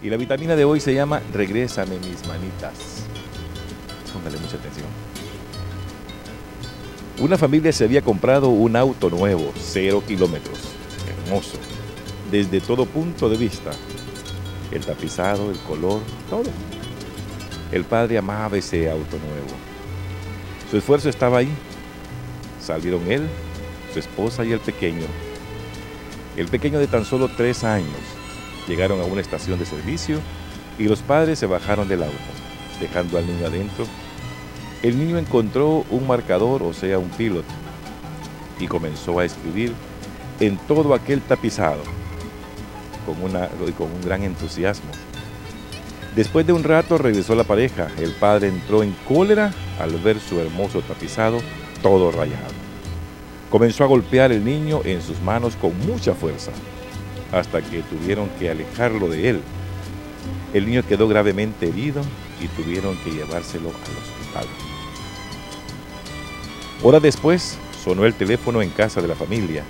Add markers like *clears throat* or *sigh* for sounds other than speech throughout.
Y la vitamina de hoy se llama Regrésame mis manitas. Póngale mucha atención. Una familia se había comprado un auto nuevo, cero kilómetros, hermoso, desde todo punto de vista. El tapizado, el color, todo. El padre amaba ese auto nuevo. Su esfuerzo estaba ahí. Salieron él, su esposa y el pequeño. El pequeño de tan solo tres años llegaron a una estación de servicio y los padres se bajaron del auto, dejando al niño adentro. El niño encontró un marcador, o sea, un pilot, y comenzó a escribir en todo aquel tapizado con, con un gran entusiasmo. Después de un rato regresó la pareja. El padre entró en cólera al ver su hermoso tapizado todo rayado. Comenzó a golpear el niño en sus manos con mucha fuerza, hasta que tuvieron que alejarlo de él. El niño quedó gravemente herido y tuvieron que llevárselo al hospital. Horas después sonó el teléfono en casa de la familia.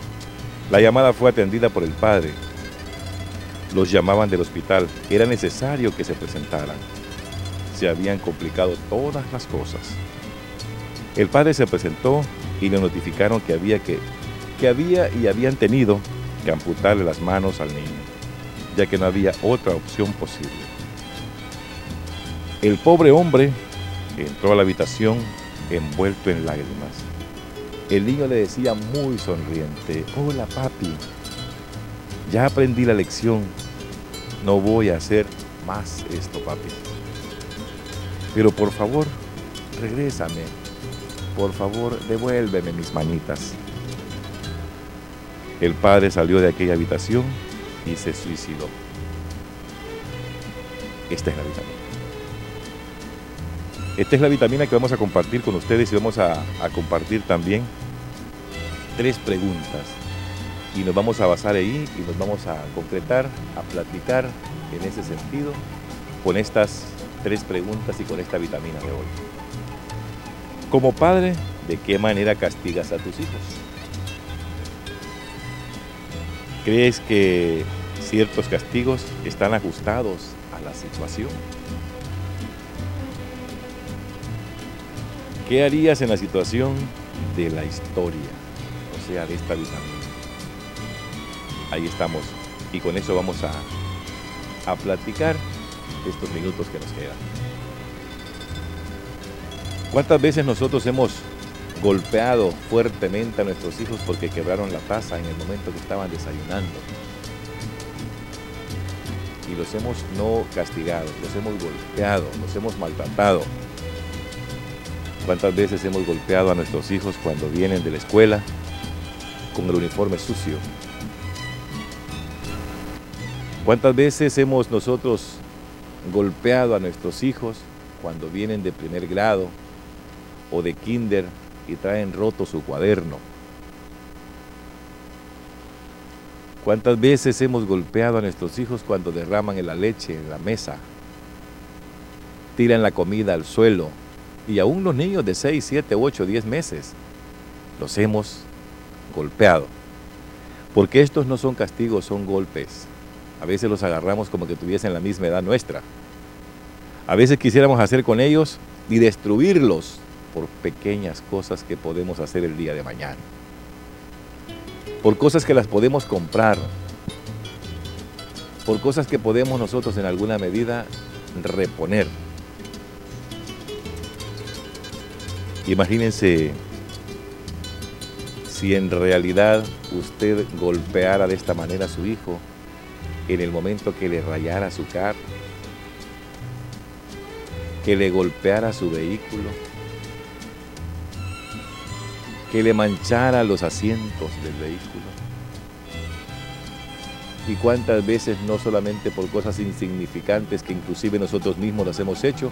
La llamada fue atendida por el padre. Los llamaban del hospital. Era necesario que se presentaran. Se habían complicado todas las cosas. El padre se presentó y le notificaron que había, que, que había y habían tenido amputarle las manos al niño, ya que no había otra opción posible. El pobre hombre entró a la habitación envuelto en lágrimas. El niño le decía muy sonriente, hola papi, ya aprendí la lección, no voy a hacer más esto papi. Pero por favor, regrésame, por favor, devuélveme mis manitas. El padre salió de aquella habitación y se suicidó. Esta es la vitamina. Esta es la vitamina que vamos a compartir con ustedes y vamos a, compartir también tres preguntas. Y nos vamos a basar ahí y nos vamos a concretar, a platicar en ese sentido con estas tres preguntas y con esta vitamina de hoy. Como padre, ¿de qué manera castigas a tus hijos? ¿Crees que ciertos castigos están ajustados a la situación? ¿Qué harías en la situación de la historia? O sea, de esta vitamina. Ahí estamos. Y con eso vamos a, a platicar estos minutos que nos quedan. ¿Cuántas veces nosotros hemos golpeado fuertemente a nuestros hijos porque quebraron la taza en el momento que estaban desayunando? Y los hemos no castigado, los hemos golpeado, los hemos maltratado. ¿Cuántas veces hemos golpeado a nuestros hijos cuando vienen de la escuela con el uniforme sucio? ¿Cuántas veces hemos nosotros golpeado a nuestros hijos cuando vienen de primer grado o de kinder y traen roto su cuaderno? ¿Cuántas veces hemos golpeado a nuestros hijos cuando derraman la leche en la mesa? Tiran la comida al suelo y aún los niños de 6, 7, 8, 10 meses los hemos golpeado. Porque estos no son castigos, son golpes. A veces los agarramos como que tuviesen la misma edad nuestra. A veces quisiéramos hacer con ellos y destruirlos por pequeñas cosas que podemos hacer el día de mañana. Por cosas que las podemos comprar. Por cosas que podemos nosotros en alguna medida reponer. Imagínense si en realidad usted golpeara de esta manera a su hijo en el momento que le rayara su carro, que le golpeara su vehículo, que le manchara los asientos del vehículo. Y cuántas veces no solamente por cosas insignificantes que inclusive nosotros mismos las hemos hecho,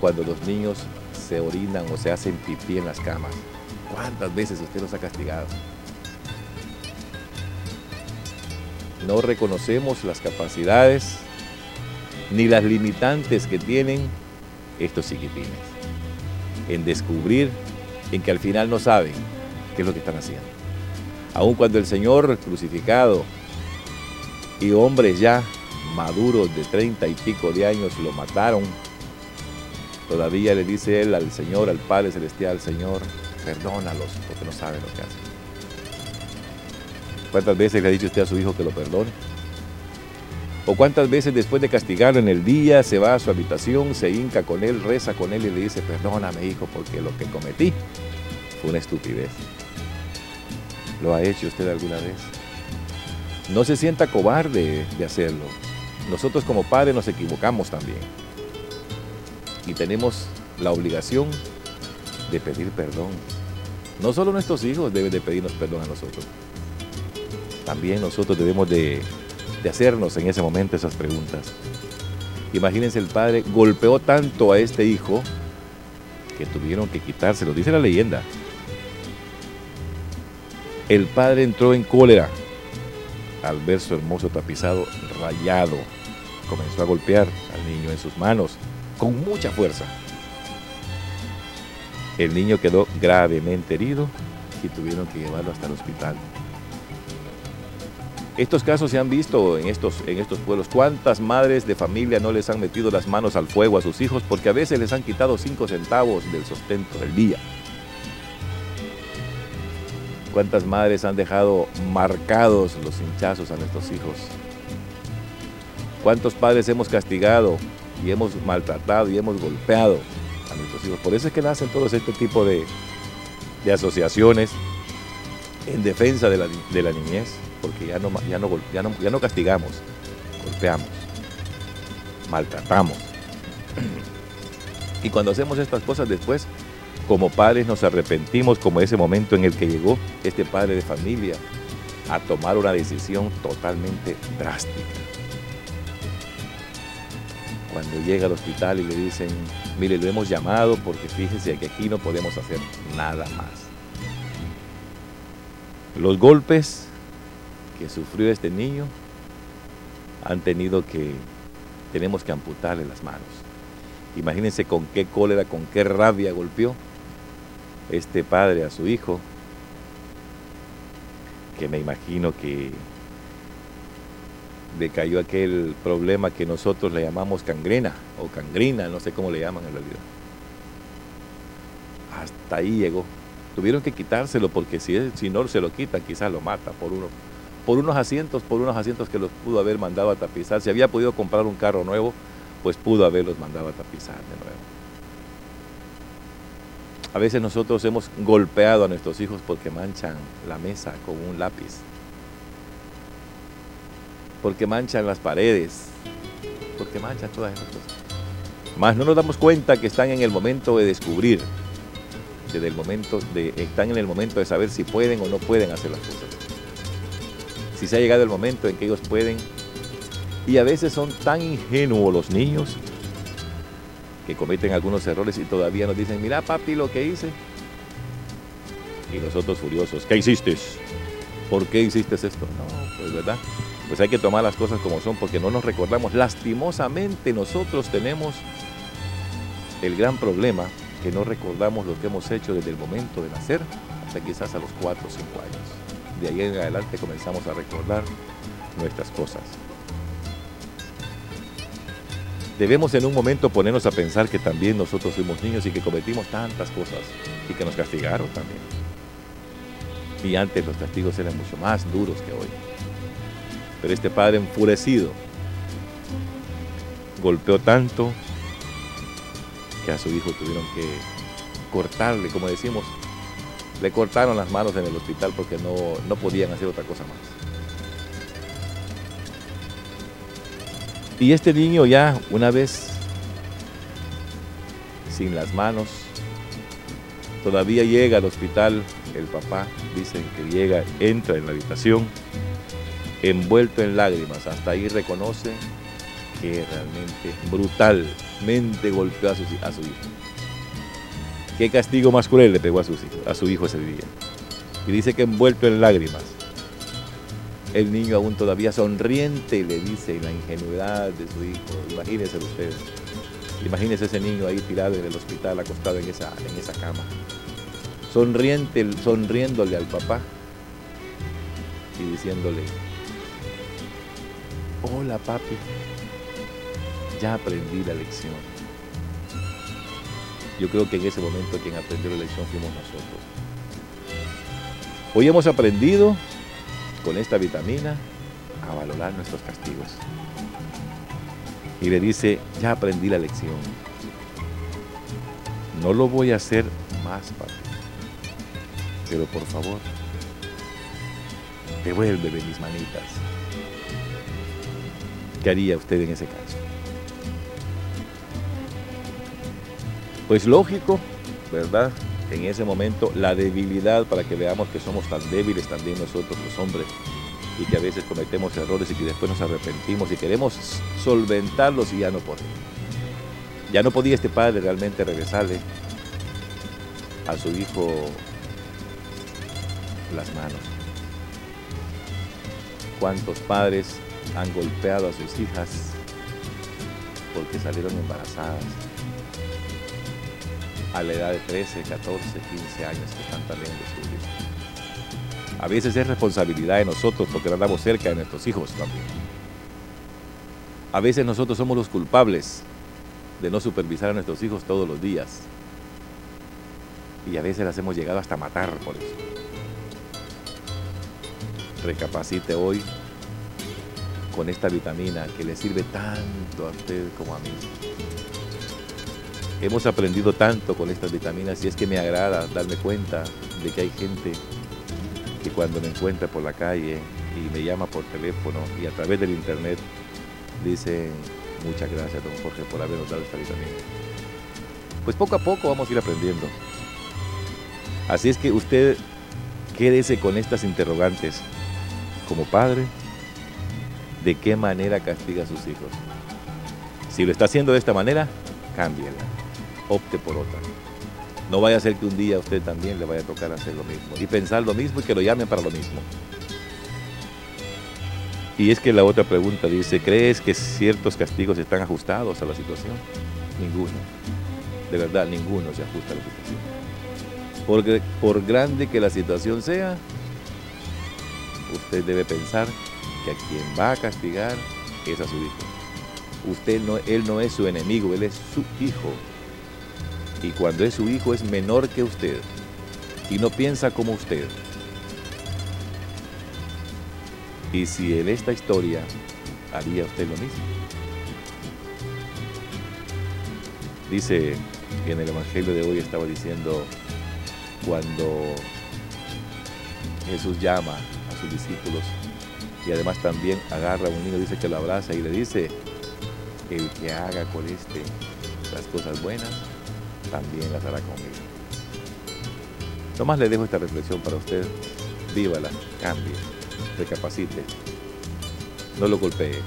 cuando los niños se orinan o se hacen pipí en las camas. ¿Cuántas veces usted los ha castigado? No reconocemos las capacidades ni las limitantes que tienen estos chiquitines en descubrir en que al final no saben qué es lo que están haciendo. Aun cuando el Señor crucificado y hombres ya maduros de treinta y pico de años lo mataron. Todavía le dice él al Señor, al Padre Celestial, Señor, perdónalos porque no saben lo que hacen. ¿Cuántas veces le ha dicho usted a su hijo que lo perdone? ¿O cuántas veces después de castigarlo en el día se va a su habitación, se hinca con él, reza con él y le dice, perdóname hijo porque lo que cometí fue una estupidez? ¿Lo ha hecho usted alguna vez? No se sienta cobarde de hacerlo. Nosotros como padres nos equivocamos también. Y tenemos la obligación de pedir perdón. No solo nuestros hijos deben de pedirnos perdón a nosotros. También nosotros debemos de, de hacernos en ese momento esas preguntas. Imagínense el padre golpeó tanto a este hijo que tuvieron que quitárselo, dice la leyenda. El padre entró en cólera al ver su hermoso tapizado rayado. Comenzó a golpear al niño en sus manos con mucha fuerza. El niño quedó gravemente herido y tuvieron que llevarlo hasta el hospital. Estos casos se han visto en estos, en estos pueblos. ¿Cuántas madres de familia no les han metido las manos al fuego a sus hijos porque a veces les han quitado cinco centavos del sustento del día? ¿Cuántas madres han dejado marcados los hinchazos a nuestros hijos? ¿Cuántos padres hemos castigado y hemos maltratado y hemos golpeado a nuestros hijos? Por eso es que nacen todos este tipo de, de asociaciones en defensa de la, de la niñez porque ya no, ya, no, ya, no, ya no castigamos, golpeamos, maltratamos. *clears throat* Y cuando hacemos estas cosas después, como padres nos arrepentimos como ese momento en el que llegó este padre de familia a tomar una decisión totalmente drástica. Cuando llega al hospital y le dicen, mire, lo hemos llamado porque fíjese que aquí no podemos hacer nada más. Los golpes que sufrió este niño, han tenido que, tenemos que amputarle las manos. Imagínense con qué cólera, con qué rabia golpeó este padre a su hijo, que me imagino que le cayó aquel problema que nosotros le llamamos cangrena o cangrina, no sé cómo le llaman en realidad. Hasta ahí llegó. Tuvieron que quitárselo porque si, si no se lo quitan, quizás lo mata por uno por unos asientos, por unos asientos que los pudo haber mandado a tapizar. Si había podido comprar un carro nuevo, pues pudo haberlos mandado a tapizar de nuevo. A veces nosotros hemos golpeado a nuestros hijos porque manchan la mesa con un lápiz, porque manchan las paredes, porque manchan todas esas cosas. Más no nos damos cuenta que están en el momento de descubrir, desde el momento de, están en el momento de saber si pueden o no pueden hacer las cosas si se ha llegado el momento en que ellos pueden. Y a veces son tan ingenuos los niños que cometen algunos errores y todavía nos dicen, mira papi lo que hice. Y nosotros furiosos, ¿qué hiciste? ¿Por qué hiciste esto? No, pues verdad. Pues hay que tomar las cosas como son porque no nos recordamos. Lastimosamente nosotros tenemos el gran problema que no recordamos lo que hemos hecho desde el momento de nacer hasta quizás a los 4 o 5 años de ahí en adelante comenzamos a recordar nuestras cosas. Debemos en un momento ponernos a pensar que también nosotros fuimos niños y que cometimos tantas cosas y que nos castigaron también. Y antes los castigos eran mucho más duros que hoy. Pero este padre enfurecido golpeó tanto que a su hijo tuvieron que cortarle, como decimos, le cortaron las manos en el hospital porque no, no podían hacer otra cosa más. Y este niño ya una vez sin las manos, todavía llega al hospital, el papá dicen que llega, entra en la habitación, envuelto en lágrimas, hasta ahí reconoce que realmente brutalmente golpeó a su, a su hijo. ¿Qué castigo más cruel le pegó a, a su hijo ese día? Y dice que envuelto en lágrimas, el niño aún todavía sonriente le dice la ingenuidad de su hijo. Imagínense ustedes. Imagínense ese niño ahí tirado en el hospital, acostado en esa, en esa cama. Sonriente, sonriéndole al papá y diciéndole, hola papi, ya aprendí la lección. Yo creo que en ese momento quien aprendió la lección fuimos nosotros. Hoy hemos aprendido con esta vitamina a valorar nuestros castigos. Y le dice, ya aprendí la lección. No lo voy a hacer más, papi. Pero por favor, devuélveme mis manitas. ¿Qué haría usted en ese caso? Pues lógico, ¿verdad? En ese momento la debilidad para que veamos que somos tan débiles también nosotros los hombres y que a veces cometemos errores y que después nos arrepentimos y queremos solventarlos y ya no podemos. Ya no podía este padre realmente regresarle a su hijo las manos. ¿Cuántos padres han golpeado a sus hijas porque salieron embarazadas? A la edad de 13, 14, 15 años que están también estudios. A veces es responsabilidad de nosotros porque andamos cerca de nuestros hijos también. A veces nosotros somos los culpables de no supervisar a nuestros hijos todos los días. Y a veces las hemos llegado hasta matar por eso. Recapacite hoy con esta vitamina que le sirve tanto a usted como a mí. Hemos aprendido tanto con estas vitaminas y es que me agrada darme cuenta de que hay gente que cuando me encuentra por la calle y me llama por teléfono y a través del internet dice muchas gracias don Jorge por habernos dado esta vitamina. Pues poco a poco vamos a ir aprendiendo. Así es que usted quédese con estas interrogantes. Como padre, ¿de qué manera castiga a sus hijos? Si lo está haciendo de esta manera, cámbiela opte por otra. No vaya a ser que un día a usted también le vaya a tocar hacer lo mismo y pensar lo mismo y que lo llamen para lo mismo. Y es que la otra pregunta dice, ¿crees que ciertos castigos están ajustados a la situación? Ninguno. De verdad, ninguno se ajusta a la situación. Porque por grande que la situación sea, usted debe pensar que a quien va a castigar es a su hijo. Usted no, él no es su enemigo, él es su hijo y cuando es su hijo es menor que usted y no piensa como usted. Y si en esta historia haría usted lo mismo. Dice en el Evangelio de hoy estaba diciendo cuando Jesús llama a sus discípulos y además también agarra a un niño, dice que lo abraza y le dice, el que haga con este las cosas buenas, también las hará conmigo. Tomás le dejo esta reflexión para usted. Vívala, cambie, recapacite. No lo golpee.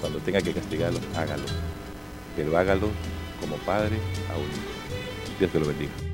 Cuando tenga que castigarlo, hágalo. Pero hágalo como padre a un hijo. Dios te lo bendiga.